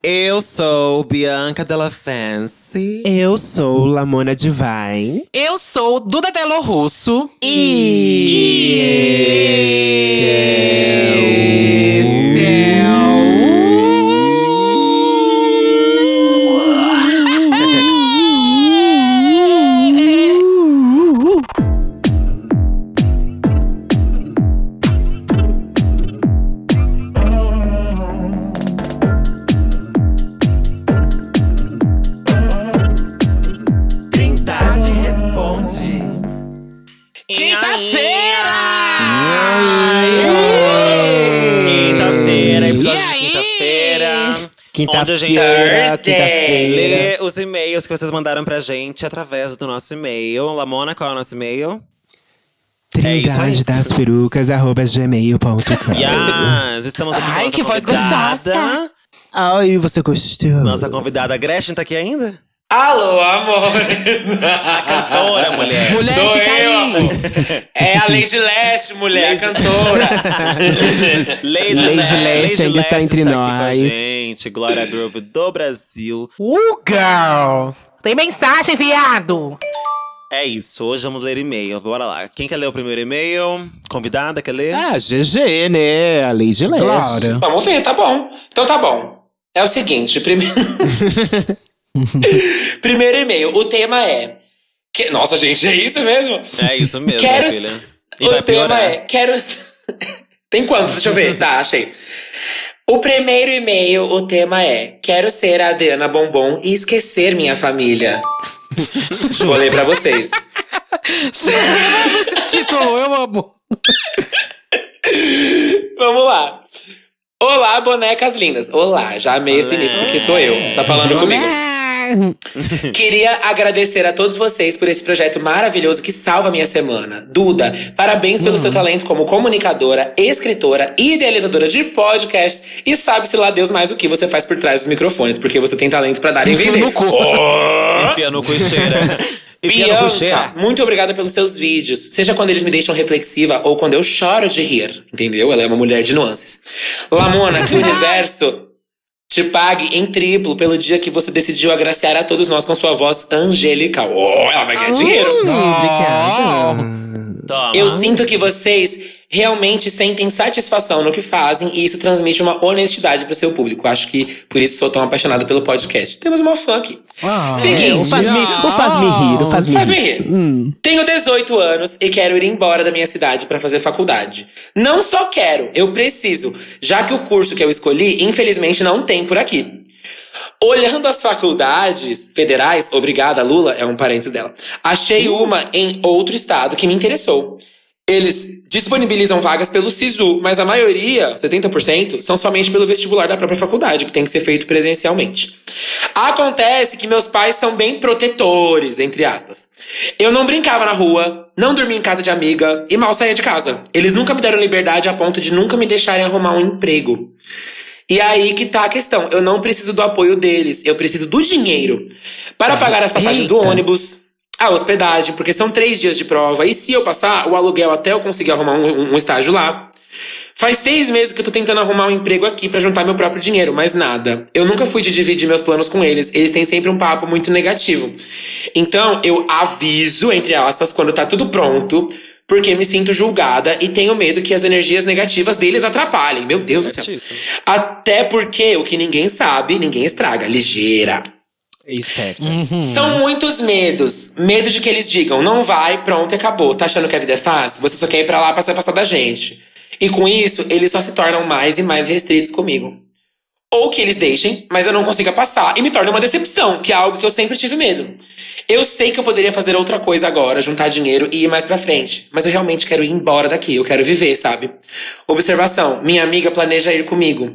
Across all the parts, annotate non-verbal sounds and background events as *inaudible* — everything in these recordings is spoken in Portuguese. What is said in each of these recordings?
Eu sou Bianca Della Fancy. Eu sou Lamona Divine. Eu sou Duda Delo Russo. E. Trindade Lê os e-mails que vocês mandaram pra gente através do nosso e-mail. Lamona, qual é o nosso e-mail? É. Trindade das perucas, arroba gmail.com. Yes, estamos aqui Ai, que voz gostosa. Ai, você gostou? Nossa convidada Gretchen tá aqui ainda? Alô, amores! A cantora, mulher. Mulher, Sou fica eu, aí. amor. É a Lady Leste, mulher, a cantora. *laughs* Lady, Lady Leste Leste ainda está entre aqui nós. Com a gente, Glória Groove do Brasil. Uh, girl! Tem mensagem, viado. É isso, hoje vamos ler e-mail. Bora lá. Quem quer ler o primeiro e-mail? Convidada, quer ler? Ah, GG, né? A Lady Leste. Glória. Vamos ver, tá bom. Então tá bom. É o seguinte, primeiro. *laughs* *laughs* primeiro e-mail. O tema é. que- Nossa, gente, é isso mesmo? É isso mesmo, Quero. filha. E O tema piorar. é. Quero. *laughs* Tem quantos? Deixa eu ver. Tá, achei. O primeiro e-mail, o tema é: Quero ser a Adriana Bombom e esquecer minha família. *laughs* Vou ler pra vocês. Eu esse título, eu amo. Vamos lá. Olá, bonecas lindas. Olá, já amei esse Olé. início porque sou eu. Tá falando comigo. *laughs* Queria agradecer a todos vocês por esse projeto maravilhoso que salva a minha semana. Duda, parabéns pelo seu talento como comunicadora, escritora e idealizadora de podcasts. E sabe-se lá Deus mais o que você faz por trás dos microfones, porque você tem talento pra dar e vender. no cu. Oh! Enfia no cu e cheira. *laughs* Bianca, muito obrigada pelos seus vídeos. Seja quando eles me deixam reflexiva ou quando eu choro de rir. Entendeu? Ela é uma mulher de nuances. Lamona, que *laughs* universo te pague em triplo pelo dia que você decidiu agraciar a todos nós com sua voz angelical. Oh, ela vai ganhar dinheiro. Obrigada. Toma. Eu sinto que vocês realmente sentem satisfação no que fazem e isso transmite uma honestidade pro seu público. Acho que por isso sou tão apaixonado pelo podcast. Temos uma fã aqui. Seguinte. O faz-me o faz-me rir, o faz-me Faz-me rir. rir. Tenho 18 anos e quero ir embora da minha cidade pra fazer faculdade. Não só quero, eu preciso, já que o curso que eu escolhi, infelizmente, não tem por aqui. Olhando as faculdades federais, obrigada, Lula, é um parênteses dela. Achei uma em outro estado que me interessou. Eles disponibilizam vagas pelo SISU, mas a maioria, 70%, são somente pelo vestibular da própria faculdade, que tem que ser feito presencialmente. Acontece que meus pais são bem protetores, entre aspas. Eu não brincava na rua, não dormia em casa de amiga e mal saía de casa. Eles nunca me deram liberdade a ponto de nunca me deixarem arrumar um emprego. E aí que tá a questão. Eu não preciso do apoio deles, eu preciso do dinheiro para pagar as passagens do Eita. ônibus, a hospedagem, porque são três dias de prova. E se eu passar, o aluguel até eu conseguir arrumar um, um estágio lá. Faz seis meses que eu tô tentando arrumar um emprego aqui pra juntar meu próprio dinheiro, mas nada. Eu nunca fui de dividir meus planos com eles. Eles têm sempre um papo muito negativo. Então, eu aviso, entre aspas, quando tá tudo pronto, porque me sinto julgada e tenho medo que as energias negativas deles atrapalhem. Meu Deus do céu. Certíssimo. Até porque o que ninguém sabe, ninguém estraga. Ligeira. Esperta. São muitos medos. Medo de que eles digam, não vai, pronto, acabou. Tá achando que a vida é fácil? Você só quer ir pra lá pra se afastar da gente. E com isso, eles só se tornam mais e mais restritos comigo. Ou que eles deixem, mas eu não consiga passar e me torne uma decepção, que é algo que eu sempre tive medo. Eu sei que eu poderia fazer outra coisa agora, juntar dinheiro e ir mais pra frente, mas eu realmente quero ir embora daqui, eu quero viver, sabe? Observação: minha amiga planeja ir comigo.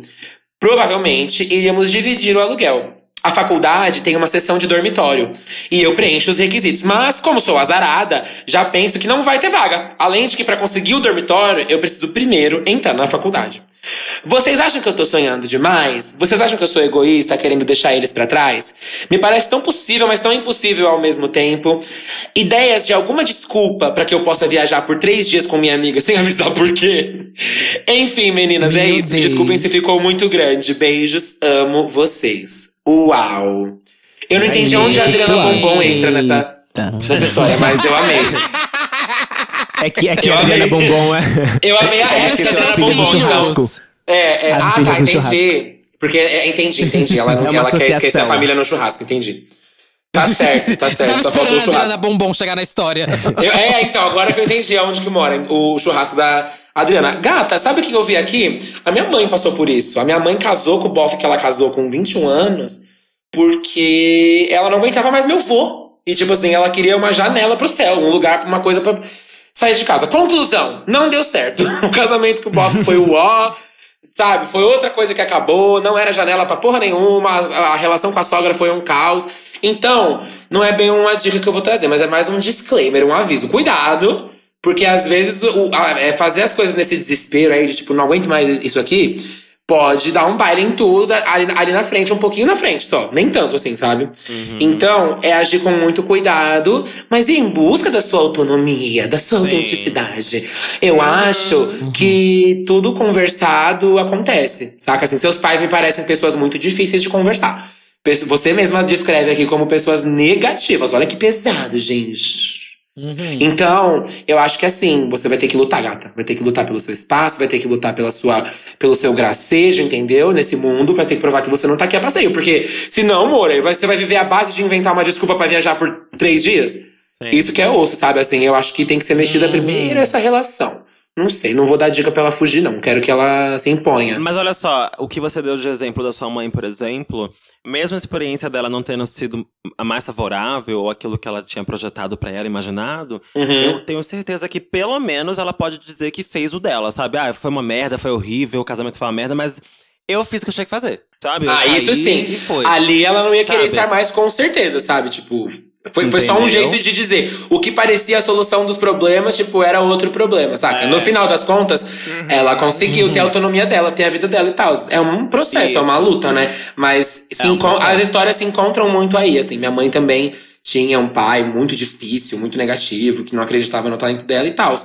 Provavelmente iríamos dividir o aluguel. A faculdade tem uma seção de dormitório e eu preencho os requisitos, mas como sou azarada, já penso que não vai ter vaga. Além de que para conseguir o dormitório, eu preciso primeiro entrar na faculdade. Vocês acham que eu tô sonhando demais? Vocês acham que eu sou egoísta, querendo deixar eles pra trás? Me parece tão possível, mas tão impossível ao mesmo tempo. Ideias de alguma desculpa pra que eu possa viajar por três dias com minha amiga sem *laughs* avisar por quê? Enfim, meninas, é Meu isso. Me desculpem se ficou muito grande. Beijos, amo vocês. Uau! Eu não entendi onde a Adriana Bombom entra nessa, nessa história, mas eu amei. *laughs* É que, é que Eu a Adriana amei. Bombom é. Eu amei a É que Adriana Bombom, então. churrasco. É, é. As Ah, tá, entendi. Porque, é, entendi, entendi. Ela, *laughs* É ela quer esquecer a família no churrasco, entendi. Tá certo, tá certo. Só faltou o a Adriana churrasco. Bombom chegar na história. Eu- é, então, agora que eu entendi aonde que mora o churrasco da Adriana. Gata, sabe o que eu vi aqui? A minha mãe passou por isso. A minha mãe casou com o bofe que ela casou com 21 anos porque ela não aguentava mais meu vô. E, tipo assim, ela queria uma janela pro céu, um lugar, uma coisa pra sair de casa. Conclusão, não deu certo. *laughs* O casamento com o bofe foi o ó. Sabe, foi outra coisa que acabou, não era janela pra porra nenhuma, a, a relação com a sogra foi um caos. Então, não é bem uma dica que eu vou trazer, mas é mais um disclaimer, um aviso. Cuidado, porque às vezes o, a- é fazer as coisas nesse desespero aí, de tipo, não aguento mais isso aqui, pode dar um baile em tudo ali, ali na frente, um pouquinho na frente só. Nem tanto assim, sabe? Então, é agir com muito cuidado, mas em busca da sua autonomia, da sua Sim. autenticidade. Eu acho que tudo conversado acontece, saca? Assim, seus pais me parecem pessoas muito difíceis de conversar. Você mesma descreve aqui como pessoas negativas. Olha que pesado, gente. Então, eu acho que assim, você vai ter que lutar, gata. Vai ter que lutar pelo seu espaço, vai ter que lutar pela sua, pelo seu gracejo, entendeu? Nesse mundo, vai ter que provar que você não tá aqui a passeio. Porque, senão, vai- você vai viver a base de inventar uma desculpa pra viajar por três dias. Sim. Isso que é osso, sabe? Assim, eu acho que tem que ser mexida primeiro essa relação. Não sei, não vou dar dica pra ela fugir, não. Quero que ela se imponha. Mas olha só, o que você deu de exemplo da sua mãe, por exemplo, mesmo a experiência dela não tendo sido a mais favorável ou aquilo que ela tinha projetado pra ela, imaginado, Uhum. eu tenho certeza que pelo menos ela pode dizer que fez o dela, sabe? Ah, foi uma merda, foi horrível, o casamento foi uma merda, mas eu fiz o que eu tinha que fazer, sabe? Eu Ah, isso sim. Ali ela não ia querer Sabe? estar mais com certeza, sabe? Tipo, foi, foi só um jeito de dizer. O que parecia a solução dos problemas, tipo, era outro problema, saca? É. No final das contas, ela conseguiu ter a autonomia dela, ter a vida dela e tal. É um processo, Isso. é uma luta, né? Mas se É um as histórias se encontram muito aí, assim. Minha mãe também tinha um pai muito difícil, muito negativo, que não acreditava no talento dela e tal.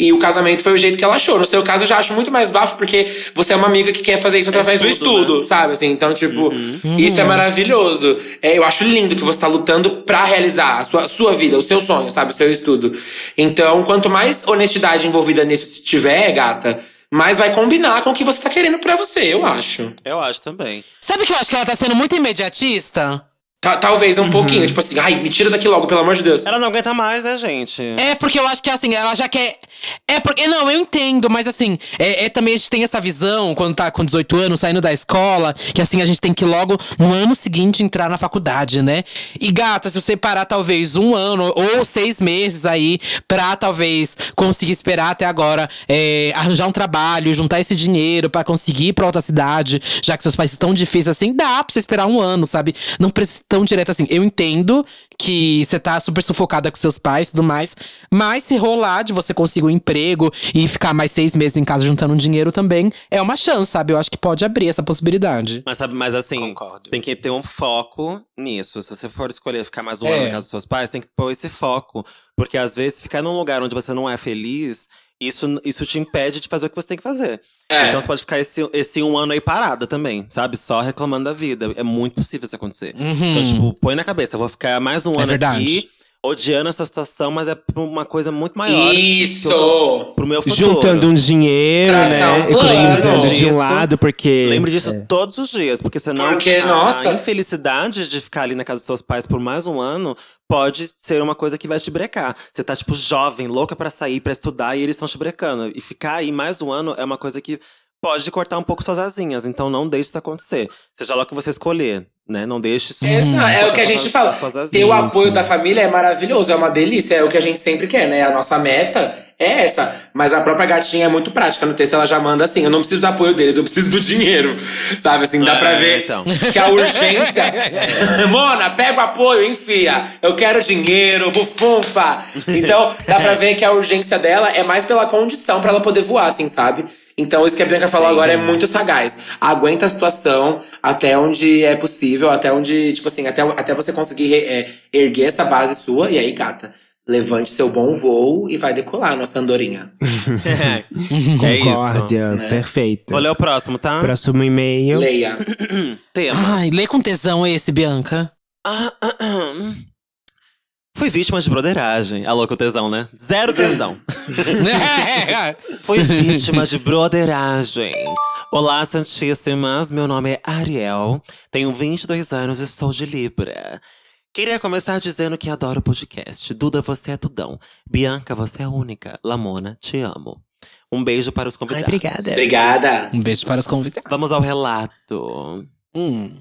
E o casamento foi o jeito que ela achou. No seu caso, eu já acho muito mais bafo, porque você é uma amiga que quer fazer isso através do estudo, estudo, né? sabe? Assim, então, tipo, Uhum. isso é maravilhoso. É, eu acho lindo que você tá lutando pra realizar a sua, a sua vida, o seu sonho, sabe? O seu estudo. Então, quanto mais honestidade envolvida nisso tiver, gata, mais vai combinar com o que você tá querendo pra você, eu acho. Eu acho também. Sabe que eu acho que ela tá sendo muito imediatista? Ta- talvez um pouquinho, tipo assim, ai, me tira daqui logo, pelo amor de Deus. Ela não aguenta mais, né, gente? É porque eu acho que assim, ela já quer. É porque. Não, eu entendo, mas assim, é, é também a gente tem essa visão quando tá com 18 anos, saindo da escola, que assim, a gente tem que logo no ano seguinte entrar na faculdade, né? E gata, se você parar talvez um ano ou seis meses aí pra talvez conseguir esperar até agora, é, arranjar um trabalho, juntar esse dinheiro pra conseguir ir pra outra cidade, já que seus pais estão difíceis assim, dá pra você esperar um ano, sabe? Não precisa tão direto assim. Eu entendo que você tá super sufocada com seus pais e tudo mais, mas se rolar de você conseguir um emprego e ficar mais seis meses em casa juntando dinheiro também, é uma chance, sabe? Eu acho que pode abrir essa possibilidade. Mas, sabe, mas assim, Concordo. tem que ter um foco nisso. Se você for escolher ficar mais um É. ano na casa dos seus pais, tem que pôr esse foco. Porque às vezes ficar num lugar onde você não é feliz, isso, isso te impede de fazer o que você tem que fazer. É. Então você pode ficar esse, esse um ano aí parada também, sabe? Só reclamando da vida. É muito possível isso acontecer. Então, tipo, põe na cabeça, eu vou ficar mais um É ano verdade. aqui, odiando essa situação, mas é por uma coisa muito maior. Isso! eu Pro meu futuro. Juntando um dinheiro, né? um. Economizando de um Disso. lado, porque. Lembre disso todos os dias, porque senão Porque, a, nossa. a infelicidade de ficar ali na casa dos seus pais por mais um ano pode ser uma coisa que vai te brecar. Você tá, tipo, jovem, louca pra sair, pra estudar, e eles estão te brecando. E ficar aí mais um ano é uma coisa que pode cortar um pouco suas asinhas. Então não deixe isso acontecer. Seja lá o que você escolher, né? Não deixe isso. Exato, é o que a gente fala. Ter o apoio da família é maravilhoso, é uma delícia, é o que a gente sempre quer, né? A nossa meta é essa. Mas a própria gatinha é muito prática. No texto ela já manda assim: eu não preciso do apoio deles, eu preciso do dinheiro. *laughs* Sabe assim, dá É, pra ver então. que a urgência. *laughs* Mona, pega o apoio, enfia. Eu quero dinheiro, bufunfa. Então, dá pra ver que a urgência dela é mais pela condição pra ela poder voar, assim, sabe? Então, isso que a Bianca falou agora é muito sagaz. Aguenta a situação até onde é possível, até onde, tipo assim, até, até você conseguir é, erguer essa base sua, e aí, gata. Levante seu bom voo e vai decolar, nossa andorinha. é, *laughs* *laughs* é isso. Concórdia, né? perfeito. Vou ler o próximo, tá? Próximo e-mail. Leia. *clears throat* Tema. Ai, lê com tesão esse, Bianca. Ah, ah, ah. Fui vítima de broderagem. Alô, com tesão, né? Zero tesão. *laughs* Fui vítima de broderagem. Olá, Santíssimas. Meu nome é Ariel. Tenho 22 anos e sou de Libra. Queria começar dizendo que adoro o podcast. Duda, você é tudão. Bianca, você é única. Lamona, te amo. Um beijo para os Ai, convidados. obrigada. Obrigada. um beijo para os convidados. Vamos ao relato. Hum.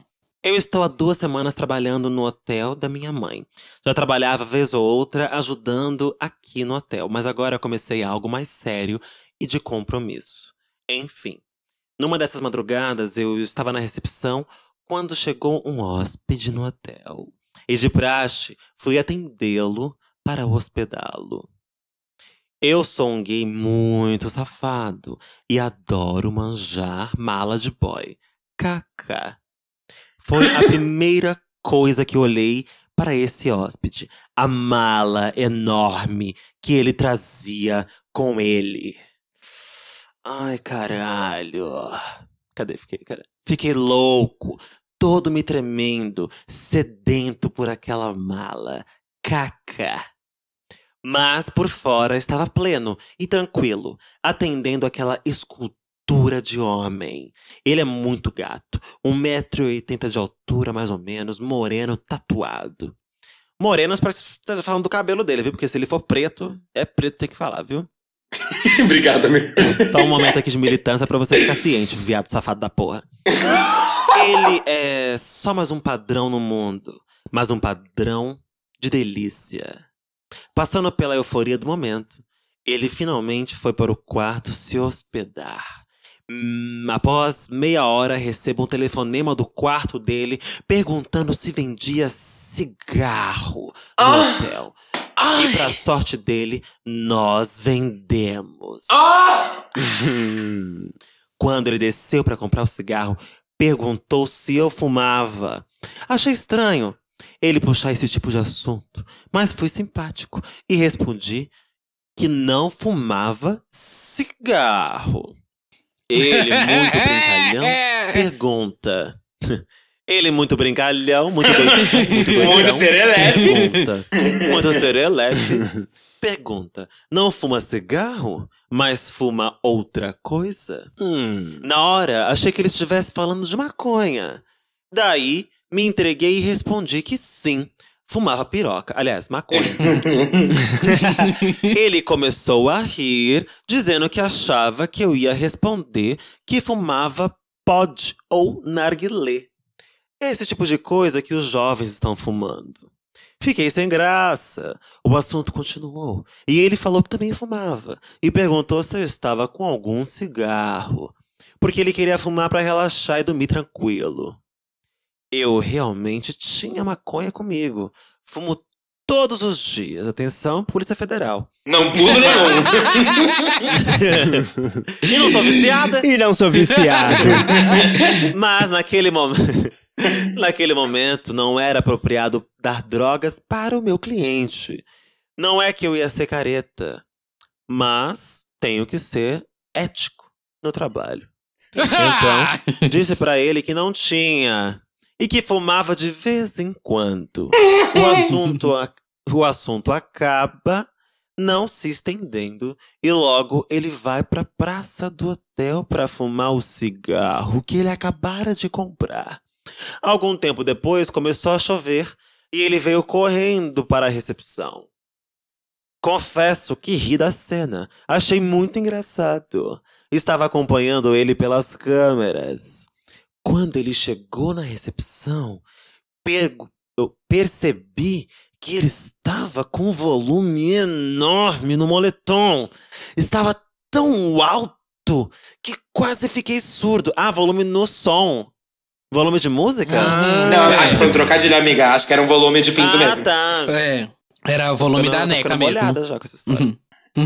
Eu estou há duas semanas trabalhando no hotel da minha mãe. Já trabalhava vez ou outra ajudando aqui no hotel, mas agora comecei algo mais sério e de compromisso. Enfim, numa dessas madrugadas eu estava na recepção quando chegou um hóspede no hotel. E de praxe, fui atendê-lo para hospedá-lo. Eu sou um gay muito safado e adoro manjar mala de boy. KK. Foi a primeira coisa que olhei para esse hóspede. A mala enorme que ele trazia com ele. Ai, caralho. Cadê? Fiquei, cara? Fiquei louco, todo me tremendo, sedento por aquela mala. Caca. Mas por fora estava pleno e tranquilo, atendendo aquela escultura de homem. Ele é muito gato, 1,80m de altura, mais ou menos, moreno, tatuado. Morenas parece que tá falando do cabelo dele, viu? Porque se ele for preto, é preto tem que falar, viu? *laughs* Obrigada, meu. Só um momento aqui de militância pra você ficar ciente, viado safado da porra. Ele é só mais um padrão no mundo, mas um padrão de delícia. Passando pela euforia do momento, ele finalmente foi para o quarto se hospedar. Hum, após meia hora, recebo um telefonema do quarto dele perguntando se vendia cigarro no hotel. E pra sorte dele, nós vendemos. Hum. *laughs* Quando ele desceu para comprar o cigarro, perguntou se eu fumava. Achei estranho ele puxar esse tipo de assunto, mas fui simpático e respondi que não fumava cigarro. Ele, *laughs* muito brincalhão, pergunta. *laughs* Ele, muito brincalhão, muito bem. *laughs* Muito, Muito brincalhão, serelepe. Pergunta. Muito serelepe. Pergunta: Não fuma cigarro, mas fuma outra coisa? Hum. Na hora, achei que ele estivesse falando de maconha. Daí, me entreguei e respondi que sim, fumava piroca. Aliás, maconha. *laughs* ele começou a rir, dizendo que achava que eu ia responder que fumava pod ou narguilé. Esse tipo de coisa que os jovens estão fumando. Fiquei sem graça. O assunto continuou. E ele falou que também fumava. E perguntou se eu estava com algum cigarro. Porque ele queria fumar para relaxar e dormir tranquilo. Eu realmente tinha maconha comigo. Fumo todos os dias. Atenção, Polícia Federal. Não pulo nenhum. *laughs* E não sou viciada. E não sou viciado. *laughs* Mas naquele momento. *laughs* naquele momento não era apropriado dar drogas para o meu cliente. Não é que eu ia ser careta, mas tenho que ser ético no trabalho. Então, disse pra ele que não tinha e que fumava de vez em quando. O *laughs* assunto, a- o assunto acaba não se estendendo e logo ele vai pra praça do hotel pra fumar o cigarro que ele acabara de comprar. Algum tempo depois começou a chover e ele veio correndo para a recepção. Confesso que ri da cena. Achei muito engraçado. Estava acompanhando ele pelas câmeras. Quando ele chegou na recepção, eu percebi que ele estava com um volume enorme no moletom. Estava tão alto que quase fiquei surdo. Ah, volume no som. Volume de música? Ah. Não, acho que foi um trocadilho, amiga. Acho que era um volume de pinto ah, mesmo. tá. É. Era o volume Eu da neca mesmo. molhada já com essa história. Uhum.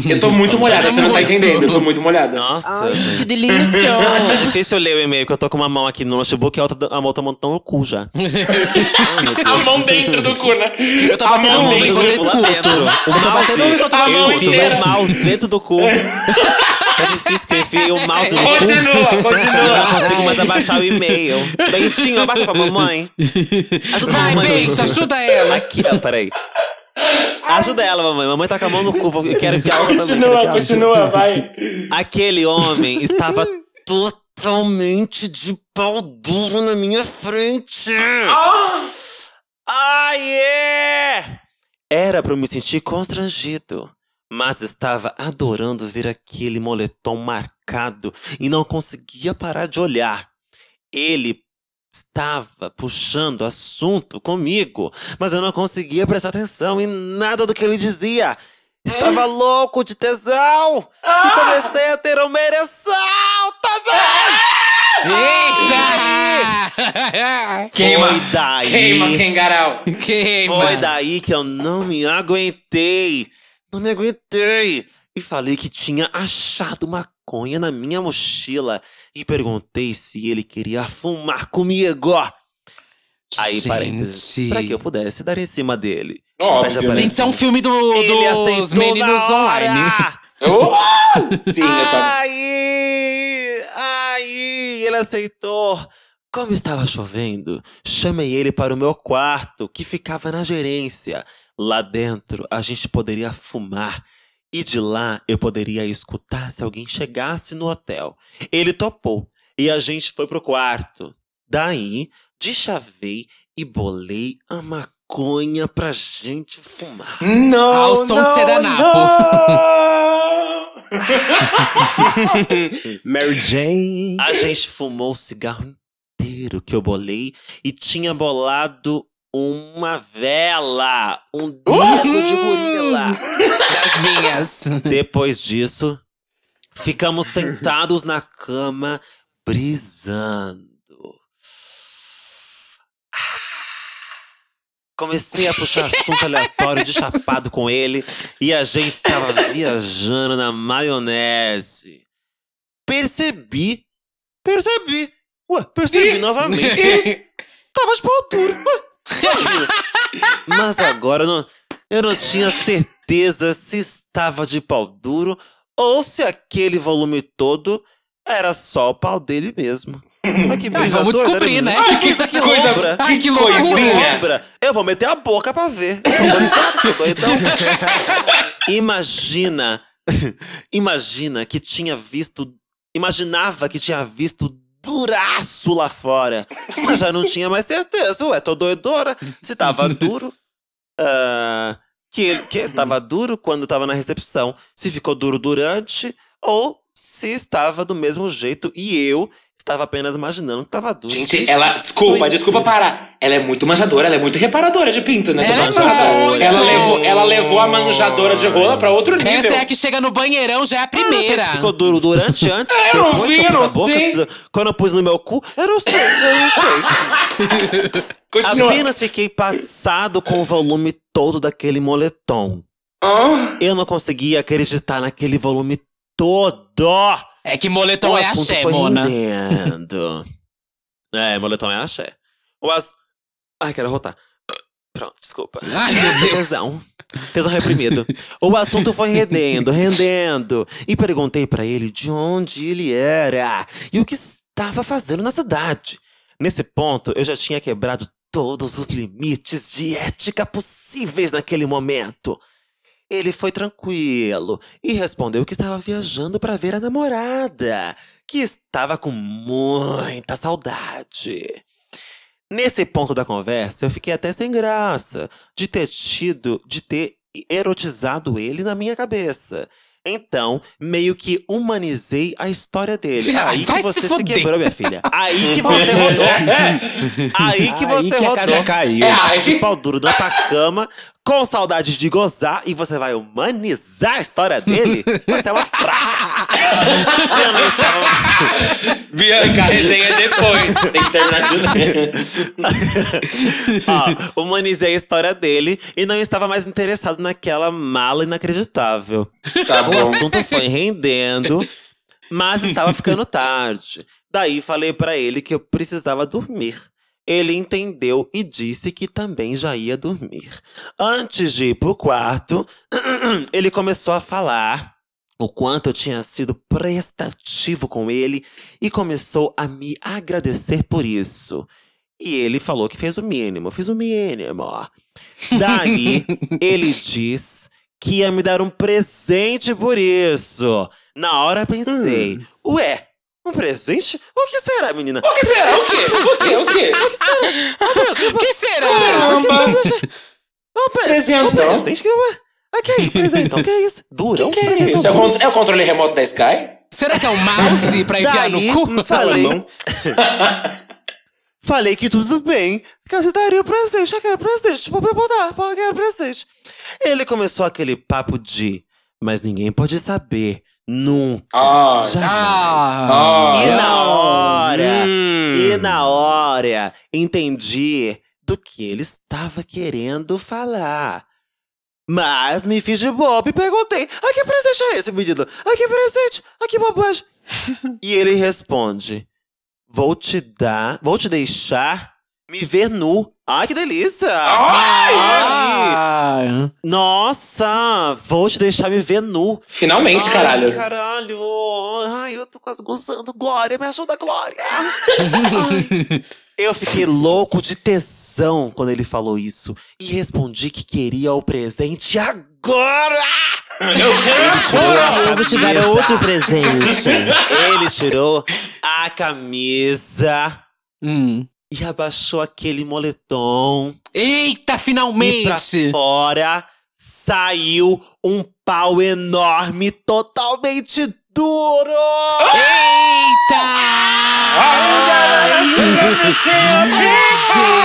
Eu tô muito molhada, você não tá entendendo. Eu tô muito molhada. Nossa, gente. Que *laughs* delícia! É difícil ler o e-mail, que eu tô com uma mão aqui no notebook e a outra, a outra mão tá no cu já. *laughs* Ai, A mão dentro do cu, né? Eu tô A batendo mão um dentro enquanto eu escuto. dentro. O Eu tô mouse, batendo um enquanto eu A eu escuto o mouse dentro do cu. *laughs* Difícil que eu enfiei o mouse no cu. Continua, Eu não continua. consigo mais abaixar o e-mail. Bentinho, abaixa pra mamãe. Ajuda a Vai, mamãe. Bento, ajuda ela. Aqui, ó, peraí. *laughs* Ajuda ela, mamãe. Mamãe tá com a mão no cu. Eu quero enfiar a outra também. quero Continua, enfiar a outra. continua, vai. Aquele homem estava totalmente de pau duro na minha frente. Ah, é! Era pra eu me sentir constrangido, mas estava adorando ver aquele moletom marcado e não conseguia parar de olhar. Ele estava puxando assunto comigo, mas eu não conseguia prestar atenção em nada do que ele dizia. Estava louco de tesão e comecei a ter uma ereção também! Eita! Queima. Foi daí. Queima, Kengarau. Queima. Foi daí que eu não me aguentei. Não me aguentei. E falei que tinha achado maconha na minha mochila. E perguntei se ele queria fumar comigo. Aí, Gente. parênteses. Pra que eu pudesse dar em cima dele. Óbvio. Fecha Gente, isso é um filme do, Ele dos meninos online. Oh! *laughs* Sim, eu tô... Aí, aí, ele aceitou. Como estava chovendo, chamei ele para o meu quarto, que ficava na gerência. Lá dentro, a gente poderia fumar. E de lá, eu poderia escutar se alguém chegasse no hotel. Ele topou. E a gente foi pro quarto. Daí, deschavei e bolei a maconha pra gente fumar. Não, Ao som de não, Sedanapo. *laughs* Mary Jane. A gente fumou o cigarro inteiro que eu bolei e tinha bolado uma vela, um disco de gorila. Das minhas. Depois disso, ficamos sentados na cama, brisando. Comecei a puxar assunto aleatório de chapado com ele e a gente tava viajando na maionese. Percebi, percebi, ué, percebi *laughs* novamente tava de pau duro. Ué. *laughs* Mas agora eu não, eu não tinha certeza se estava de pau duro ou se aquele volume todo era só o pau dele mesmo. Mas que *laughs* vamos descobrir, né? menino? Que coisa que coisa-. Ai, que coisinha. Lombra. Eu vou meter a boca pra ver. *laughs* Imagina, imagina que tinha visto, imaginava que tinha visto duraço lá fora. Mas já não tinha mais certeza. Ué, tô doidora. Se tava *laughs* duro, ah, que, ele- que estava duro quando tava na recepção. Se ficou duro durante ou se estava do mesmo jeito e eu estava apenas imaginando que tava duro. Gente, ela. Desculpa, Foi desculpa parar. Ela é muito manjadora, ela é muito reparadora de pinto, né? Ela é ela, levou, ela levou a manjadora de rola pra outro nível. Essa é a que chega no banheirão, já é a não sei primeira. se ficou duro durante, *laughs* antes, eu não depois vi, que eu não boca, sei. quando eu pus no meu cu, eu não sei, eu não sei. *laughs* Continua. Apenas fiquei passado com o volume todo daquele moletom. Ah, Eu não conseguia acreditar naquele volume todo. É que moletom é axé, Mona. rendendo. *laughs* é, moletom é axé. O as... Ai, quero rotar. Pronto, desculpa. Ai, meu Deus. Tesão. Tesão reprimido. o assunto foi rendendo, rendendo. E perguntei pra ele de onde ele era e o que estava fazendo na cidade. Nesse ponto, eu já tinha quebrado todos os limites de ética possíveis naquele momento. Ele foi tranquilo e respondeu que estava viajando para ver a namorada, que estava com muita saudade. Nesse ponto da conversa, eu fiquei até sem graça de ter tido, de ter erotizado ele na minha cabeça. Então, meio que humanizei a história dele. Ah, Aí que se você se, fuder. quebrou, minha filha. Aí que *laughs* você rodou. *laughs* Aí que Aí você que a rodou. casa caiu. É, Macho aí- de pau duro na tua cama com saudade de gozar e você vai humanizar a história dele, você é uma fraca. *laughs* eu não estava. *laughs* Bianca, a resenha depois. *laughs* Tem que terminar de Ó, humanizei a história dele e não estava mais interessado naquela mala inacreditável. Tá O bom. assunto foi rendendo, mas estava ficando tarde. Daí falei pra ele que eu precisava dormir. Ele entendeu e disse que também já ia dormir. Antes de ir pro quarto, *clears throat* ele começou a falar o quanto eu tinha sido prestativo com ele e começou a me agradecer por isso. E ele falou que fez o mínimo, fiz o mínimo. Daí, *laughs* ele diz que ia me dar um presente por isso. Na hora pensei, ué, um presente? O que será, menina? O que será? O quê? O quê? O quê? O que será? Caramba! Um pre- Presentão. Um presente que eu... Ah, que isso? Presentão, que é isso? Durão? Que é presentão isso? É o, contro- é o controle remoto da Sky? Será que é um mouse pra enfiar Daí, no cu? falei, Não. *laughs* falei que tudo bem, que eu daria o presente, quero presente, tipo, eu vou dar, eu quero presente. Ele começou aquele papo de, mas ninguém pode saber, nunca, Ah. Ah, E na hora, Hum. e na hora, entendi do que ele estava querendo falar. Mas me fiz de bobo e perguntei: Ah, que presente é esse, menino? Ah, que presente? Ah, que bobagem. *laughs* e ele responde: Vou te dar, vou te deixar me ver nu. Ai, que delícia! Ai! Ah, Nossa, vou te deixar me ver nu. Finalmente, Ai, caralho. Caralho. Ai, eu tô quase gozando. Glória, me ajuda, Glória. Ai. *laughs* Eu fiquei louco de tesão quando ele falou isso. E respondi que queria o presente agora. Eu vou te dar outro presente. Ele tirou a camisa hum. E abaixou aquele moletom. Eita, E pra finalmente! fora saiu um pau enorme, totalmente duro.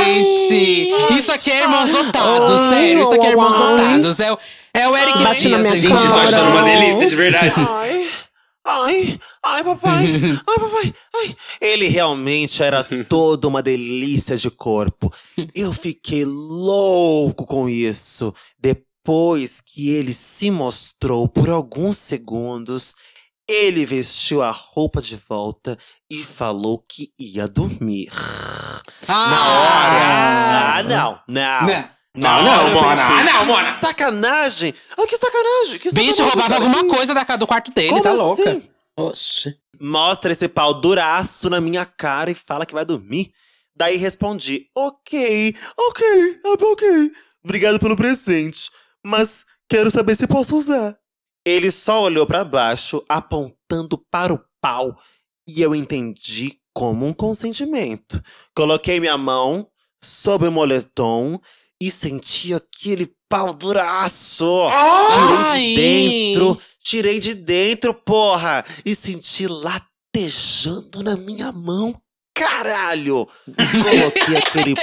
Gente! Isso aqui é Irmãos Notados, Ai, sério. Isso aqui é Irmãos ai. Notados. É, o- é o Eric Bate na Dias, minha gente. Gente, tô achando uma delícia, de verdade. Ai, ai, ai, papai, *laughs* ai, papai, ai. Ele realmente era *laughs* toda uma delícia de corpo. Eu fiquei louco com isso. Depois que ele se mostrou por alguns segundos, ele vestiu a roupa de volta e falou que ia dormir. Na hora. Ah, não, não. Né? Não, não, Mona. Ah, não, que Mona. Sacanagem! Ah, que sacanagem! Que Bicho, sacanagem, roubava cara. alguma coisa da, do quarto dele, Como tá louca? assim? Oxe. Mostra esse pau duraço na minha cara e fala que vai dormir. Daí respondi: Ok, ok, ah, ok. Obrigado pelo presente, mas quero saber se posso usar. Ele só olhou pra baixo, apontando para o pau, e eu entendi como um consentimento. Coloquei minha mão sobre o moletom e senti aquele pau duraço. Tirei de dentro, tirei de dentro, porra! E senti latejando na minha mão. Caralho! Coloquei *laughs* aquele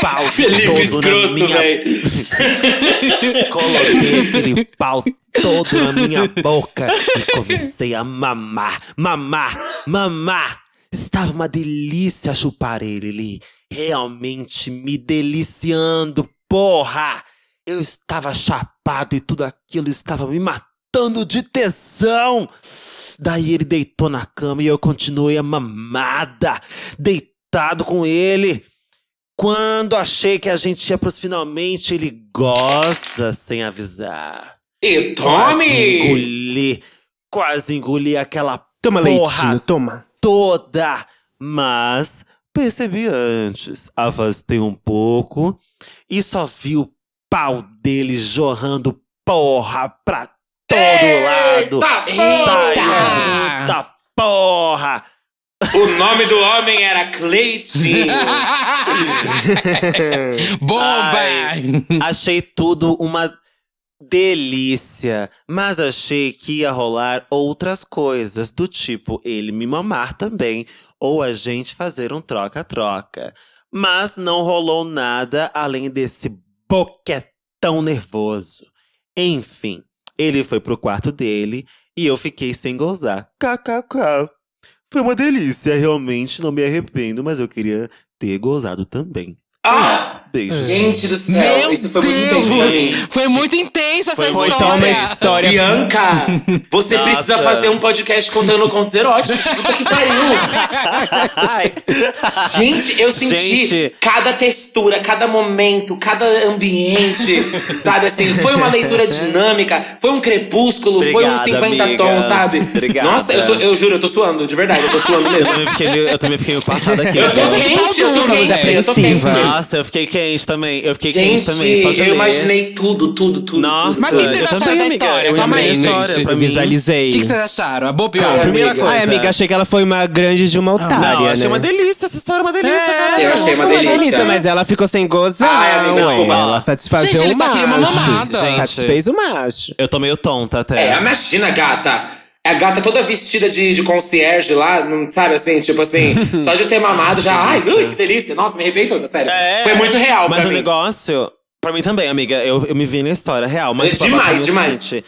pau Felipe todo na escroto, minha velho. *laughs* Coloquei aquele pau todo na minha boca e comecei a mamar, mamar, mamar. Estava uma delícia chupar ele ali. Realmente me deliciando, porra! Eu estava chapado e tudo aquilo estava me matando de tesão. Daí ele deitou na cama e eu continuei a mamada, deitado com ele. Quando achei que a gente ia pros finalmente, ele goza sem avisar. E Quase tome! engoli, quase engoli aquela Toma porra leitinho, toma. toda. Mas percebi antes, afastei um pouco e só vi o pau dele jorrando porra pra todo lado. Eita, Saiu muita porra. O nome do homem era Cleitinho. *laughs* Bomba! Ai. Achei tudo uma delícia, mas achei que ia rolar outras coisas, do tipo ele me mamar também, ou a gente fazer um troca-troca. Mas não rolou nada além desse boquetão tão nervoso. Enfim, ele foi pro quarto dele e eu fiquei sem gozar. KKK. Foi uma delícia, realmente não me arrependo, mas eu queria ter gozado também. Ah! Beijo. Gente do céu, Meu isso foi muito intenso pra mim. Foi muito intensa essa Foi história. só uma história. Bianca, você Nossa. precisa fazer um podcast contando contos eróticos. Puta que pariu. Ai. Gente, eu senti Gente. cada textura, cada momento, cada ambiente, sabe assim? Foi uma leitura dinâmica, foi um crepúsculo, foi uns Obrigada, 50 amiga. tons, sabe? Obrigada. Nossa, eu, tô- eu juro, eu tô suando, de verdade, eu tô suando Eu mesmo. também fiquei meio, eu também fiquei meio passada aqui. Eu tô né? quente, eu tô quente, eu tô quente. Nossa, eu fiquei quente também. Eu fiquei quente Gente, também. Só de eu ler. imaginei tudo, tudo, tudo. Nossa, tudo. Mas o que vocês acharam da história? Eu Calma aí, a gente. história, pra mim. visualizei. O que, que vocês acharam? A boa pior? Cara, primeira amiga. coisa. Ai, amiga, achei que ela foi uma grande de uma otária, Não, eu achei né? uma delícia. Essa história é uma delícia, cara. Eu achei uma Foi delícia. mas ela ficou sem gozar. Ai, amiga, desculpa. Ela satisfazeu Gente, ele o só queria uma macho. mamada. Gente. Satisfez o macho. Eu tô meio tonta até. É, imagina, gata. É a gata toda vestida de, de concierge lá, não sabe assim, tipo assim, *laughs* só de ter mamado já. Ai, ui, que delícia. Nossa, me arrepei toda, sério. É, Foi muito real Mas o mim. negócio, pra mim também, amiga, eu, eu me vi na história real. Mas É o babado demais, é demais. seguinte,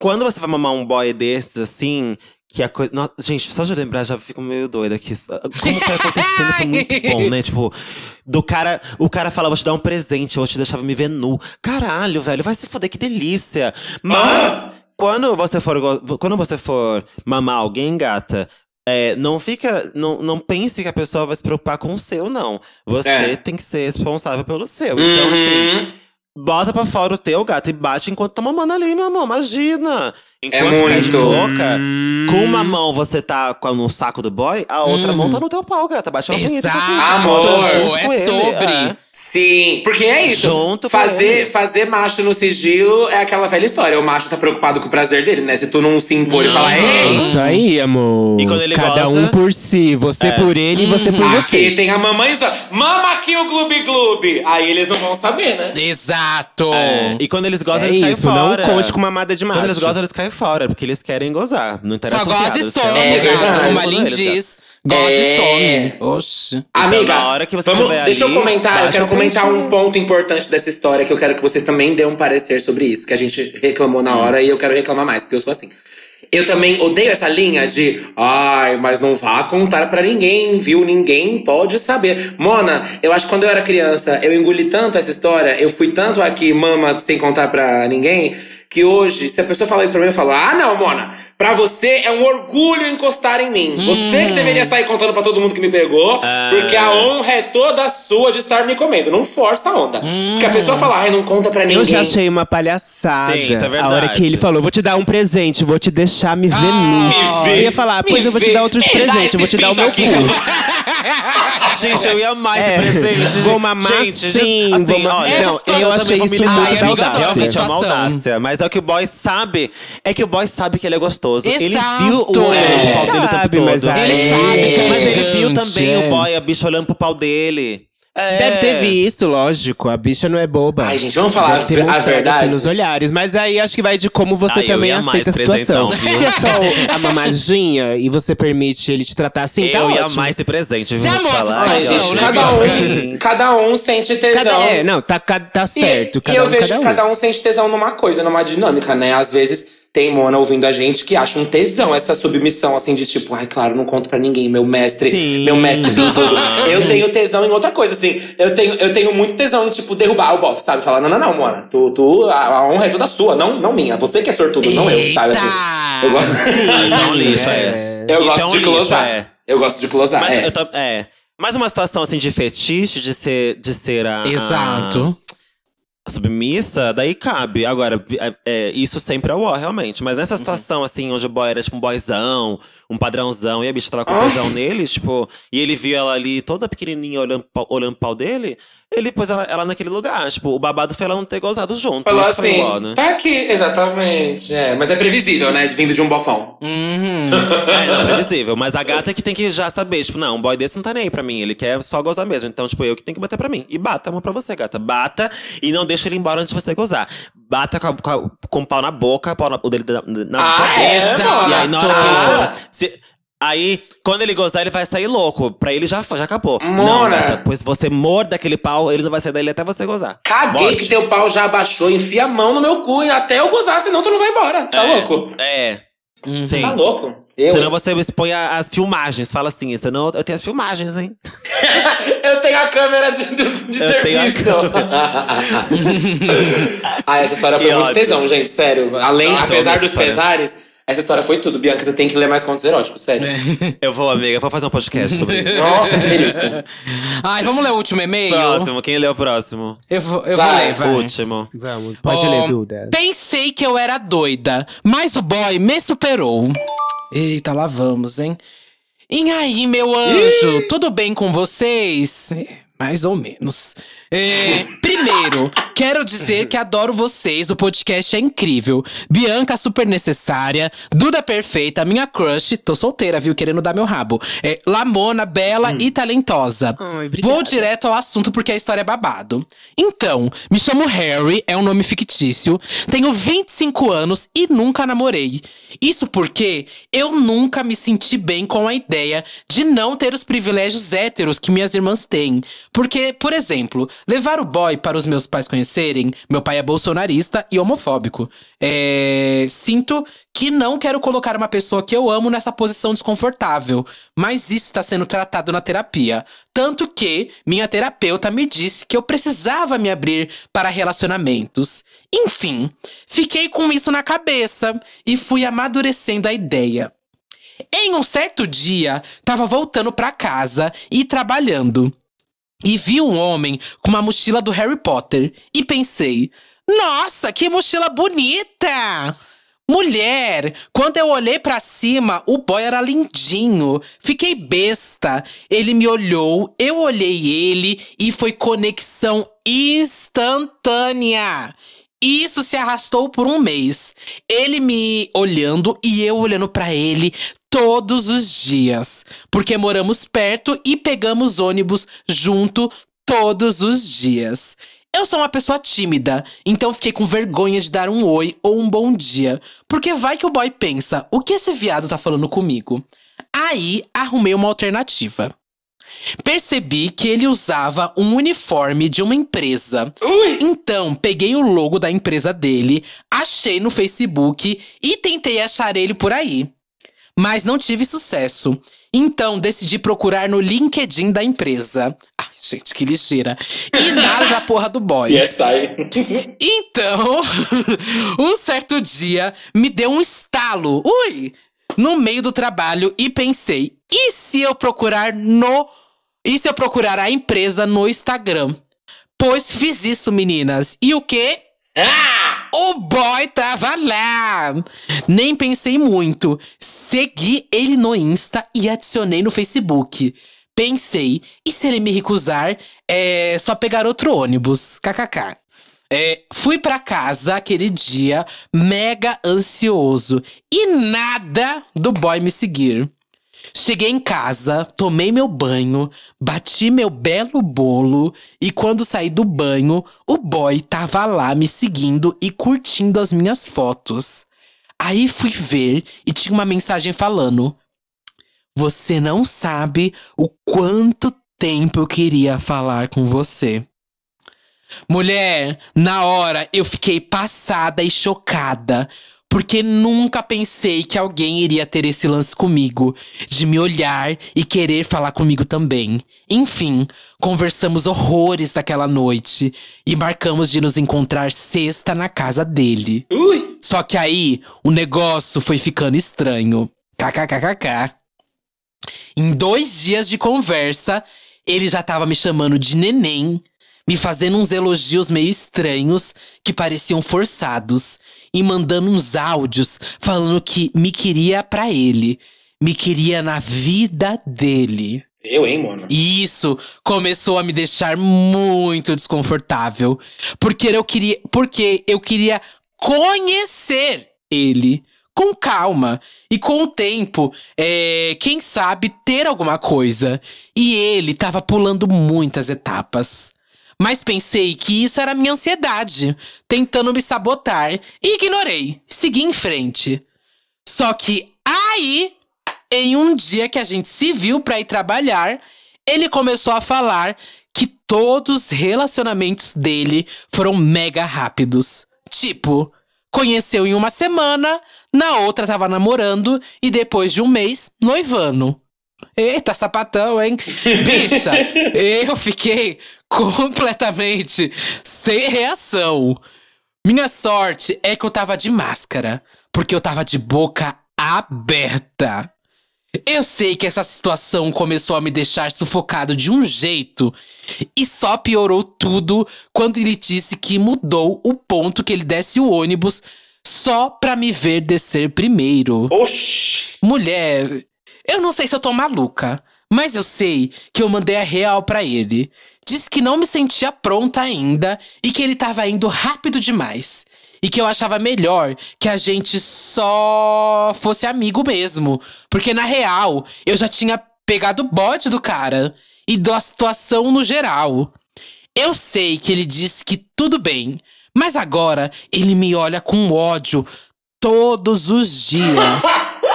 quando você vai mamar um boy desses, assim, que a coisa. Nossa, Gente, só de lembrar já fico meio doida aqui. Como foi acontecendo foi muito bom, né? Tipo, do cara. O cara fala, vou te dar um presente, eu vou te deixar me ver nu. Caralho, velho, vai se foder, que delícia. Mas. Quando você for, quando você for mamar alguém, gata, é, não fica. Não, não pense que a pessoa vai se preocupar com o seu, não. Você É. tem que ser responsável pelo seu. Então, assim, Uhum. bota pra fora o teu gato e bate enquanto tá mamando ali, meu amor. Imagina! Enquanto É ficar de muito. boca, com uma mão você tá no saco do boy, a outra mão tá no teu pau, uma punheta enquanto isso. Exato, Amor, é sobre. é. Sim, porque é isso. Junto fazer, fazer macho no sigilo é aquela velha história. O macho tá preocupado com o prazer dele, né? Se tu não se impor e falar, É ei, isso aí, amor. E quando ele Cada goza- um por si. Você por ele e você por aqui você. tem a mamãe só. Mama aqui o Gloob Gloob. Aí eles não vão saber, né? Exato. É, e quando eles gozam, É eles caem isso, fora. não conte com mamada de macho. Quando eles gozam, eles caem fora, porque eles querem gozar. Não interessa Só goza e some, É gato. Como a Lin diz. Goza É. e some. Oxi. Amiga, na hora que você vamos, deixa ali, eu comentar, eu quero comentar um ponto importante dessa história que eu quero que vocês também dêem um parecer sobre isso, que a gente reclamou na hora e eu quero reclamar mais, porque eu sou assim. Eu também odeio essa linha de ai, mas não vá contar pra ninguém, viu? Ninguém pode saber. Mona, eu acho que quando eu era criança, eu engoli tanto essa história, eu fui tanto aqui mama sem contar pra ninguém, que hoje, se a pessoa falar isso pra mim, eu falo: "Ah, não, Mona, pra você é um orgulho encostar em mim. Você que deveria sair contando pra todo mundo que me pegou, porque a honra é toda sua de estar me comendo. Não força a onda. Porque a pessoa fala: "Ai, não conta pra ninguém". Eu já achei uma palhaçada. Sim, isso é A hora que ele falou, vou te dar um presente, vou te deixar me ver nu. me vê, eu ia falar, pois me eu vou te dar outros presentes, vou te dar o meu aqui. cu. *laughs* Gente, eu ia amar É, presente. vou mamar gente, sim, assim, vou mamar- olha, Não, eu achei isso me muito audácia. adoro Realmente é uma audácia. Mas é o que o boy sabe. É que o boy sabe que ele é gostoso. Ele Exato. viu o olho É. no pau dele o tempo Sabe, todo. mas Ele sabe que é Mas ele viu também é. o boy, a bicha olhando pro pau dele. É. Deve ter visto, lógico. A bicha não é boba. Ai, gente, vamos falar Deve ter a mostrado, verdade? assim, nos olhares. Mas aí acho que vai de como você eu também aceita a situação. presentão, *laughs* viu? Se é só a mamadinha e você permite ele te tratar assim, tá eu ia ótimo. amar esse presente. Viu? Falar. Ai, ó, né, cada um, cada um sente tesão. Cada, é, não, tá, tá E- certo. E, cada eu um, vejo cada que um. cada um sente tesão numa coisa, numa dinâmica, né? Às vezes tem Mona ouvindo a gente que acha um tesão essa submissão, assim, de tipo, ai, claro, não conto pra ninguém, meu mestre, Sim. meu mestre pintudo. *laughs* eu tenho tesão em outra coisa, assim. Eu tenho, eu tenho muito tesão em, tipo, derrubar o bofe, sabe? Falar, não, não, não, Mona, tu, tu, a, a honra é toda sua, não, não minha. Você que é sortudo, não eu, sabe? Assim, eu gosto, Isso é um lixo, é. eu Isso gosto é um de lixo, closar. é. Eu gosto de closar, Mas é. eu tam- é. Mais uma situação assim de fetiche, de ser, de ser a. a- Exato. a submissa, daí cabe. Agora, é, é, isso sempre é o ó, realmente. Mas Uhum. nessa situação, assim, onde o boy era tipo um boyzão, um padrãozão, e a bicha tava com Ah. tesão nele, tipo, e ele viu ela ali toda pequenininha olhando, olhando o pau dele, ele pôs ela, ela naquele lugar. Tipo, o babado foi ela não ter gozado junto. Falou assim, o ó, né? tá aqui, exatamente. É, mas é previsível, né? Vindo de um bofão. Uhum. *laughs* É, não, previsível. Mas a gata é que tem que já saber, tipo, não, um boy desse não tá nem aí pra mim. Ele quer só gozar mesmo. Então, tipo, eu que tenho que bater pra mim. E bata uma pra você, gata. Bata e não deixa ele embora antes de você gozar. Bata com, a- com, a- com o pau na boca, pau na, o dele na, na Ah, boca. é, E aí, na hora que ele for. se- Aí, quando ele gozar, ele vai sair louco. Pra ele já, já acabou. Não, Mona. gata, pois você morda aquele pau, ele não vai sair dele até você gozar. Caguei Morte. que teu pau já abaixou, enfia a mão no meu cu até eu gozar, senão tu não vai embora. Tá É, louco? É. Sim. Tá louco? Eu, Senão você expõe a- as filmagens. Fala assim, senão eu tenho as filmagens, hein? *laughs* eu tenho a câmera de, de Eu tenho a serviço. *laughs* ah, essa história Que foi muito ódio. tesão, gente, sério. Além, Nossa, apesar dos história. pesares, essa história foi tudo. Bianca, você tem que ler mais contos eróticos, sério. *laughs* Eu vou, amiga, vou fazer um podcast sobre isso. Nossa, que delícia. *laughs* Ai, vamos ler o último e-mail? Próximo, quem lê o próximo? Eu vou, eu vou Vai. ler, vai. Último. Vamos, pode ler, Duda. Pensei que eu era doida, mas o boy me superou. Eita, lá vamos, hein? E aí, meu anjo, tudo bem com vocês? Mais ou menos. É, primeiro, quero dizer que adoro vocês, o podcast é incrível. Bianca super necessária, Duda perfeita, minha crush, tô solteira, viu, querendo dar meu rabo. É, Lamona, bela e talentosa. Ai. Vou direto ao assunto porque a história é babado. Então, me chamo Harry, é um nome fictício. Tenho 25 anos e nunca namorei. Isso porque eu nunca me senti bem com a ideia de não ter os privilégios héteros que minhas irmãs têm. Porque, por exemplo, levar o boy para os meus pais conhecerem, meu pai é bolsonarista e homofóbico. É. Sinto que não quero colocar uma pessoa que eu amo nessa posição desconfortável, mas isso está sendo tratado na terapia. Tanto que minha terapeuta me disse que eu precisava me abrir para relacionamentos. Enfim, fiquei com isso na cabeça e fui amadurecendo a ideia. Em um certo dia, tava voltando pra casa e trabalhando. E vi um homem com uma mochila do Harry Potter e pensei: "Nossa, que mochila bonita!" Mulher, quando eu olhei pra cima, o boy era lindinho. Fiquei besta. Ele me olhou, eu olhei ele e foi conexão instantânea. Isso se arrastou por um mês. Ele me olhando e eu olhando pra ele todos os dias, porque moramos perto e pegamos ônibus junto todos os dias. Eu sou uma pessoa tímida, então fiquei com vergonha de dar um oi ou um bom dia, porque vai que o boy pensa: o que esse viado tá falando comigo? Aí arrumei uma alternativa. Percebi que ele usava um uniforme de uma empresa. Ui! Então, peguei o logo da empresa dele, achei no Facebook e tentei achar ele por aí. Mas não tive sucesso. Então, decidi procurar no LinkedIn da empresa. Ai, gente, que ligeira. E *laughs* nada da porra do boy. CSI. *laughs* Então, *laughs* um certo dia me deu um estalo. Ui! No meio do trabalho e pensei: e se eu procurar no. E se eu procurar a empresa no Instagram? Pois fiz isso, meninas. E o quê? Ah! O boy tava lá! Nem pensei muito. Segui ele no Insta e adicionei no Facebook. Pensei, e se ele me recusar, é só pegar outro ônibus. KKK. É, fui pra casa aquele dia, mega ansioso. E nada do boy me seguir. Cheguei em casa, tomei meu banho, bati meu belo bolo e quando saí do banho, o boy tava lá me seguindo e curtindo as minhas fotos. Aí fui ver e tinha uma mensagem falando: Você não sabe o quanto tempo eu queria falar com você. Mulher, na hora eu fiquei passada e chocada. Porque nunca pensei que alguém iria ter esse lance comigo, de me olhar e querer falar comigo também. Enfim, conversamos horrores daquela noite e marcamos de nos encontrar sexta na casa dele. Ui! Só que aí o negócio foi ficando estranho. KKKKK. Em dois dias de conversa, ele já tava me chamando de neném, me fazendo uns elogios meio estranhos que pareciam forçados e mandando uns áudios falando que me queria pra ele, me queria na vida dele. Eu, hein, mano? E isso começou a me deixar muito desconfortável, porque eu queria, porque eu queria conhecer ele com calma e com o tempo, é, quem sabe ter alguma coisa. E ele tava pulando muitas etapas. Mas pensei que isso era minha ansiedade, tentando me sabotar, e ignorei, segui em frente. Só que aí em um dia que a gente se viu pra ir trabalhar, ele começou a falar que todos os relacionamentos dele foram mega rápidos. Tipo, conheceu em uma semana, na outra tava namorando e depois de um mês, noivando. Eita, sapatão, hein? *laughs* Bicha, eu fiquei completamente sem reação. Minha sorte é que eu tava de máscara, porque eu tava de boca aberta. Eu sei que essa situação começou a me deixar sufocado de um jeito e só piorou tudo quando ele disse que mudou o ponto que ele desce o ônibus só pra me ver descer primeiro. Oxi! Mulher, eu não sei se eu tô maluca, mas eu sei que eu mandei a real pra ele. Disse que não me sentia pronta ainda e que ele tava indo rápido demais. E que eu achava melhor que a gente só fosse amigo mesmo. Porque na real, eu já tinha pegado o bode do cara e da situação no geral. Eu sei que ele disse que tudo bem, mas agora ele me olha com ódio todos os dias. *laughs*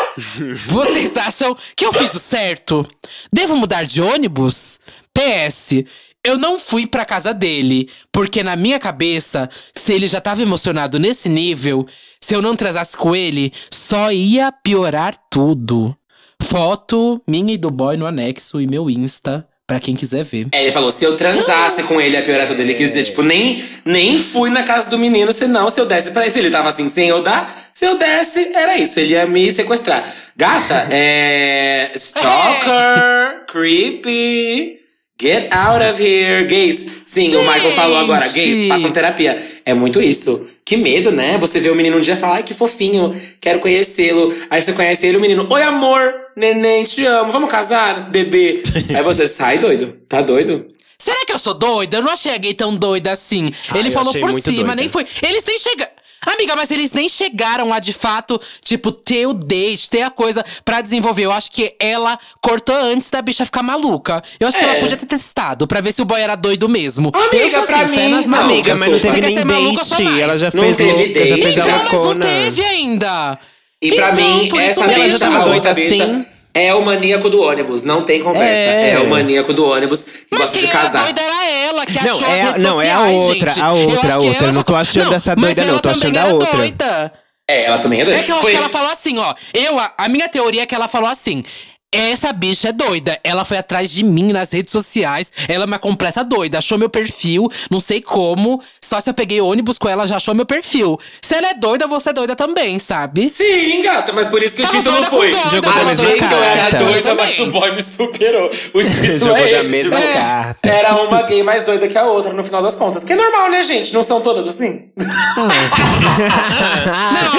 Vocês acham que eu fiz o certo? Devo mudar de ônibus? PS, eu não fui pra casa dele, porque na minha cabeça, se ele já tava emocionado nesse nível, se eu não transasse com ele, só ia piorar tudo. Foto minha e do boy no anexo e meu Insta, pra quem quiser ver. É, ele falou, se eu transasse com ele, ia piorar tudo. Ele quis dizer, tipo, nem, nem fui na casa do menino, senão se eu desse pra ele. Se ele tava assim, sem eu dar, se eu desse, era isso. Ele ia me sequestrar. Gata, é. Stalker, creepy. Get out of here, gays. Sim, o Michael falou agora, gays, Gente. façam terapia. É muito isso. Que medo, né? Você vê o menino um dia e fala, ai, que fofinho, quero conhecê-lo. Aí você conhece ele, o menino, oi amor, neném, te amo, vamos casar, bebê. Aí você sai doido, tá doido? Será que eu sou doida? Eu não achei a gay tão doida assim. Ah, ele falou por cima, doida. nem foi. Eles nem chegaram. Amiga, mas eles nem chegaram a de fato, tipo, ter o date, ter a coisa pra desenvolver. Eu acho que ela cortou antes da bicha ficar maluca. Eu acho que É. ela podia ter testado pra ver se o boy era doido mesmo. Amiga, eu assim, pra mim- nas não, malucas. Amiga, mas não Você teve quer nem maluca, date. Ela já Não fez teve louca, já date. fez a Então, mas não teve ainda. E pra Então, mim, essa. Ela bicha, tava a doida outra assim? É o maníaco do ônibus. Não tem conversa. É, É. o maníaco do ônibus que Mas gosta quem de casar. doida era ela, que Não, achou é as redes não, é a sociais, outra, gente. a outra, a outra. Eu não tô já- achando essa mas doida, não, ela tô achando também a outra. Doida. É, ela também é doida. É que eu acho Foi- que ela falou assim, ó. Eu, a, a minha teoria é que ela falou assim. Essa bicha é doida. Ela foi atrás de mim nas redes sociais. Ela é uma completa doida. Achou meu perfil, não sei como. Só se eu peguei ônibus com ela, já achou meu perfil. Se ela é doida, você é doida também, sabe? Sim, gata, mas por isso que o Tava título doida foi. doida, Jogou da mesma eu era carta. doida, mas o boy me superou. O título *laughs* Jogou é da esse, mesma tipo, carta. Era uma gay mais doida que a outra, no final das contas. Que é normal, né, gente? Não são todas assim? *laughs* Não,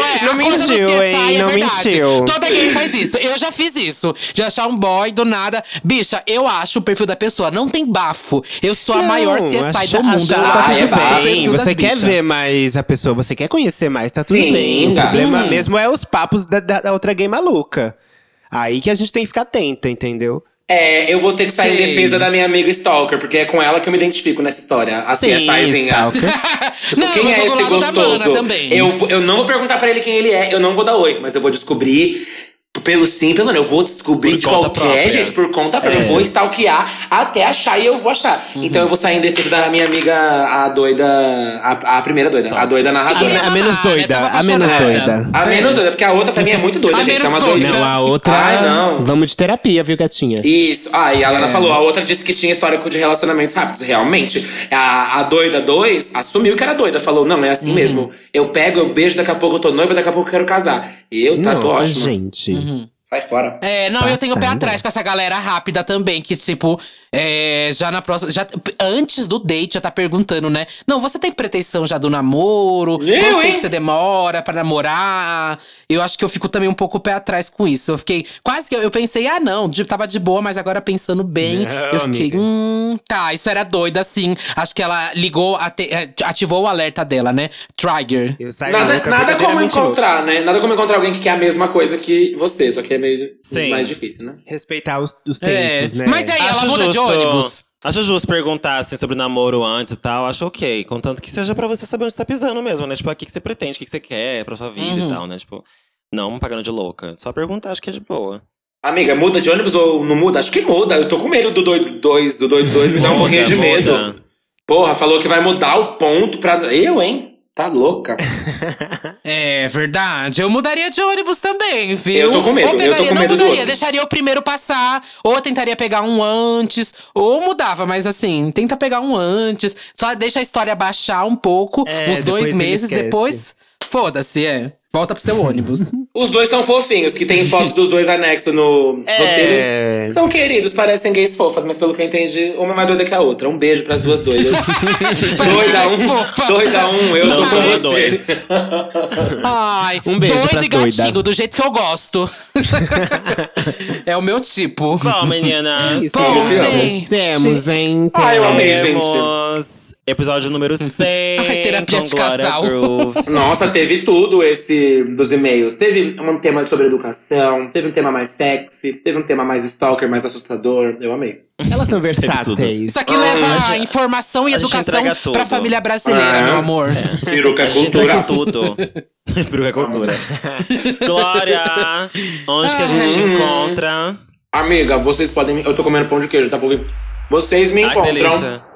é, Não mentiu, CSI hein? é Não verdade. mentiu. Toda gay faz isso. Eu já fiz isso. De achar um boy do nada. Bicha, eu acho o perfil da pessoa. Não tem bafo. Eu sou a maior CSI acha- do mundo. tá é tudo bem. Você quer bichas. ver mais a pessoa, você quer conhecer mais, tá tudo Sim, bem. O problema Uhum. mesmo é os papos da, da- da outra gay maluca. Aí que a gente tem que ficar atenta, entendeu? É, eu vou ter que sair Sim. em defesa da minha amiga Stalker, porque é com ela que eu me identifico nessa história. A Sim, CSIzinha. *laughs* Tipo, Não, quem eu é esse gostoso? Eu, eu não vou perguntar pra ele quem ele é, eu não vou dar oi, mas eu vou descobrir. Pelo sim, pelo não. Eu vou descobrir Por de qualquer própria. jeito, por conta própria. É. Eu vou stalkear até achar e eu vou achar. Uhum. Então eu vou sair em defesa da minha amiga, a doida. A, a primeira doida, a doida narradora. A, a menos Ah, doida, a menos doida. A menos doida, porque a outra pra mim é muito doida, A gente. É uma doida. Não, a outra. Ai, não. Vamos de terapia, viu, gatinha? Isso. Ah, e a É. Lana falou, a outra disse que tinha histórico de relacionamentos rápidos. Realmente, a, a doida 2 assumiu que era doida. Falou, não, é Uhum. assim mesmo. Eu pego, eu beijo, daqui a pouco eu tô noiva, daqui a pouco eu quero casar. Eu, tá, tô Nossa, ótimo. gente. Mm-hmm. Sai fora. É, não, eu tenho o pé atrás com essa galera rápida também, que tipo, é, já na próxima. Já, antes do date já tá perguntando, né? Não, você tem pretensão já do namoro? Eu, Quanto hein? tempo você demora pra namorar? Eu acho que eu fico também um pouco o pé atrás com isso. Eu fiquei. Quase que eu, eu pensei, ah, não, de- tava de boa, mas agora pensando bem, Não, eu fiquei, amiga. hum, tá, isso era doida, sim. Acho que ela ligou, ate- é, ativou o alerta dela, né? Trigger. Eu saí Nada, nada como verdadeiramente louca. encontrar, né? Nada como encontrar alguém que quer a mesma coisa que você, só que é meio Sim. mais difícil, né? Respeitar os, os É, tempos, né? mas aí- ela muda de ônibus. Acho justo perguntar assim, sobre namoro antes e tal. Acho ok. Contanto que seja pra você saber onde você tá pisando mesmo, né? Tipo, o que, que você pretende, o que, que você quer pra sua vida Uhum. e tal, né? Tipo, não pagando de louca. Só perguntar, acho que é de boa. Amiga, muda de ônibus ou não muda? Acho que muda. Eu tô com medo do doido 2. Do doido 2 me dá um pouquinho de medo. Porra, falou que vai mudar o ponto pra. Eu, hein? Tá louca. *laughs* É verdade. Eu mudaria de ônibus também, viu? Eu tô com medo, Ou eu tô pegaria, com não medo do mudaria, deixaria o primeiro passar. Ou tentaria pegar um antes. Ou mudava, mas assim, tenta pegar um antes. Só deixa a história baixar um pouco, É, uns dois meses, depois. Foda-se, é. Volta pro seu ônibus. *laughs* Os dois são fofinhos, que tem foto dos dois anexos no É. roteiro. São queridos, parecem gays fofas, mas pelo que eu entendi, uma é mais doida que a outra. Um beijo pras duas doidas. *laughs* doida um, doida um, eu tô Não, com dois, você. Ai, Um beijo doido pras e gatinho, doidas. do jeito que eu gosto. *laughs* é o meu tipo. Bom, meninas. Isso, Bom, gente. Temos, hein? Ah, eu amei, gente. Temos episódio número 100 Ai, terapia com de casal. Groove. Nossa, teve tudo esse dos e-mails. Teve um tema sobre educação, teve um tema mais sexy, teve um tema mais stalker, mais assustador. Eu amei. Elas são versáteis. Isso aqui Ah, leva gente- informação e a educação pra família brasileira, Ah. meu amor. *laughs* Peruca é A cultura. tudo. *laughs* Peruca é cultura. *laughs* Glória, onde que a gente te encontra? Amiga, vocês podem. me- Eu tô comendo pão de queijo, tá por vir? Vocês me Ai, encontram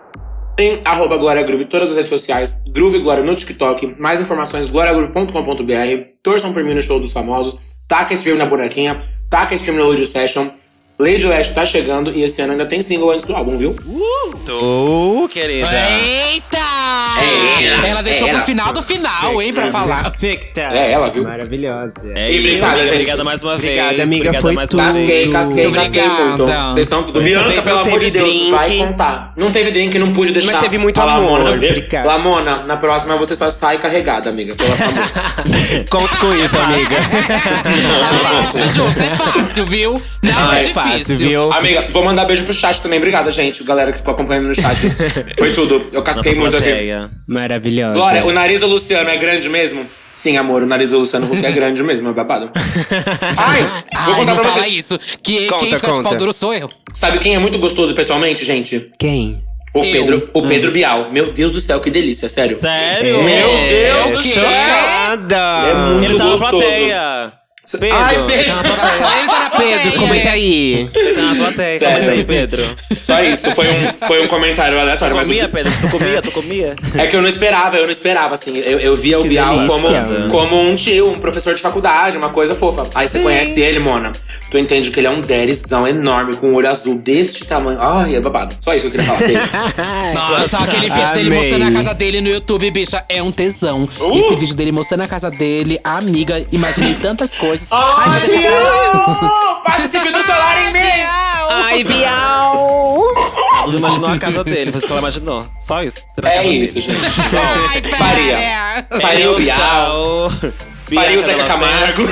delícia. em arroba Glória Groove, em todas as redes sociais. Groove Glória no TikTok. Mais informações, gloriagroove.com.br. Torçam por mim no show dos famosos. Taca stream na bonequinha. Taca stream no Lady Session. Lady Lash tá chegando e esse ano ainda tem single antes do álbum, viu? Tu, querida. Eita! É, ela deixou é, pro ela. final do final, hein, pra falar. Perfeita. É ela, viu? Maravilhosa. É E isso, obrigada. Obrigada mais uma Obrigada, vez. amiga, Obrigada foi mais tudo. uma vez. Casquei, casquei, casquei Obrigada. muito. Vocês. Dessa Bianca, pelo não amor de Deus, vai drink. contar. Não teve drink, não pude deixar. Mas teve muito a amor, Lamona, obrigada. Lamona, na próxima você só sai carregada, amiga. Pelo amor. *laughs* Conto com isso, amiga. *laughs* Ah, Fácil, justo, é fácil, viu? Não é é difícil. Fácil, viu? Amiga, vou mandar beijo pro chat também. Obrigada, gente. Galera que ficou acompanhando no chat. *laughs* Foi tudo. Eu casquei Nossa muito aqui. plateia. Maravilhosa. Glória, o nariz do Luciano é grande mesmo? Sim, amor, o nariz do Luciano Huck é *laughs* grande mesmo, é babado. *laughs* Ai, vou Ai, contar não pra vocês. isso. Que Conta, quem fica de conta. pau duro sou eu. Sabe quem é muito gostoso pessoalmente, gente? Quem? O Eu. Pedro, o Pedro Bial. Meu Deus do céu, que delícia, sério. Sério? Meu É Deus do céu! Chocada. É muito Ele tá na gostoso. plateia. Pedro, Ai, Pedro. tá na plateia. Ele tá na plateia. Pedro, comenta aí. Tá na plateia. Sério. Comenta aí, Pedro. Só isso, foi um, foi um comentário aleatório. Tu Mas comia, o- Pedro? Tu comia? Tu comia? *laughs* é que eu não esperava, eu não esperava, assim. Eu, eu via o Que Bial como, delícia. como um tio, um professor de faculdade, uma coisa fofa. Aí você conhece ele, Mona. Tu entende que ele é um derizão enorme, com um olho azul deste tamanho. Ai, é babado. Só isso que eu queria falar. Beijo. *laughs* Nossa, aquele vídeo dele Amei. mostrando a casa dele no YouTube, bicha, é um tesão. Uh! Esse vídeo dele mostrando a casa dele, a amiga, imaginei tantas coisas. Ai, mas deixa pra lá. Bial! Passa esse fio do celular em mim! Ai, Bial. A Duda imaginou a casa dele, foi isso que ela imaginou. Só isso. É isso, gente. *laughs* Ai. Faria. Faria o Bial. Faria o Zeca Camargo.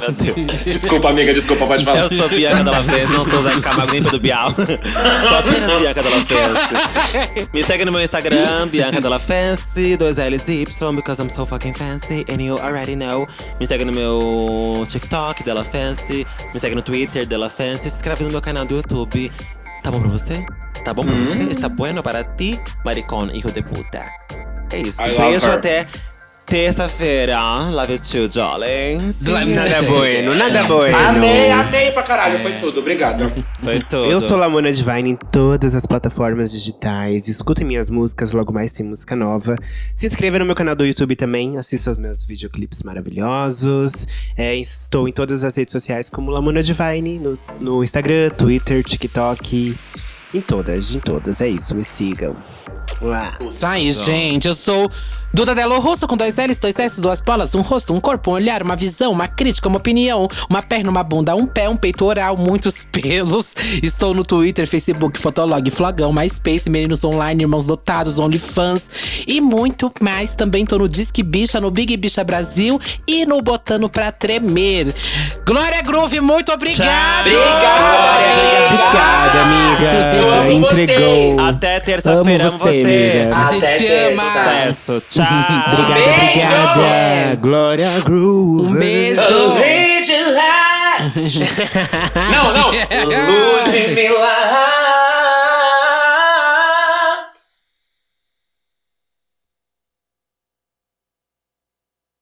Meu Deus. Desculpa, amiga, desculpa, pode falar. Eu sou Bianca Della Fence, não sou o Zeca Camargo nem Pedro Bial. sou apenas Bianca Della Fence. Me segue no meu Instagram, Bianca Della Fence, dois L's e Y, because I'm so fucking fancy, and you already know. Me segue no meu TikTok, Della Fence. Me segue no Twitter, Della Fence. Se inscreve no meu canal do YouTube. Tá bom pra você? Tá bom pra Hum. você? Está bueno para ti, maricón, hijo de puta. É isso. Beijo até terça-feira. Love you too, darlings. Nada bueno, nada bueno. Amei, amei pra caralho. Foi tudo, obrigado. Foi tudo. Eu sou Lamona Divine em todas as plataformas digitais. Escutem minhas músicas, logo mais tem música nova. Se inscreva no meu canal do YouTube também, assista os meus videoclipes maravilhosos. É, estou em todas as redes sociais como Lamona Divine, no, no Instagram, Twitter, TikTok. Em todas, em todas. É isso, me sigam. Isso aí, gente. Eu sou Duda Delo Russo com dois L's, dois S, duas bolas, um rosto, um corpo, um olhar, uma visão, uma crítica, uma opinião, uma perna, uma bunda, um pé, um peito oral, muitos *laughs* pelos. Estou no Twitter, Facebook, Fotolog, Flogão, MySpace, Meninos Online, Irmãos Dotados, OnlyFans e muito mais. Também tô no Disque Bicha, no Big Bicha Brasil e no Botando Pra Tremer. Glória Groove, muito obrigado! Obrigada, Eu amiga. amo Entregou. Até terça-feira, Amo você. Amiga. A gente Até te ama! Sucesso. *laughs* Tchau. Obrigada, Beijo. obrigada. Glória Groove. Um beijo! *laughs* Não, não. De milagre.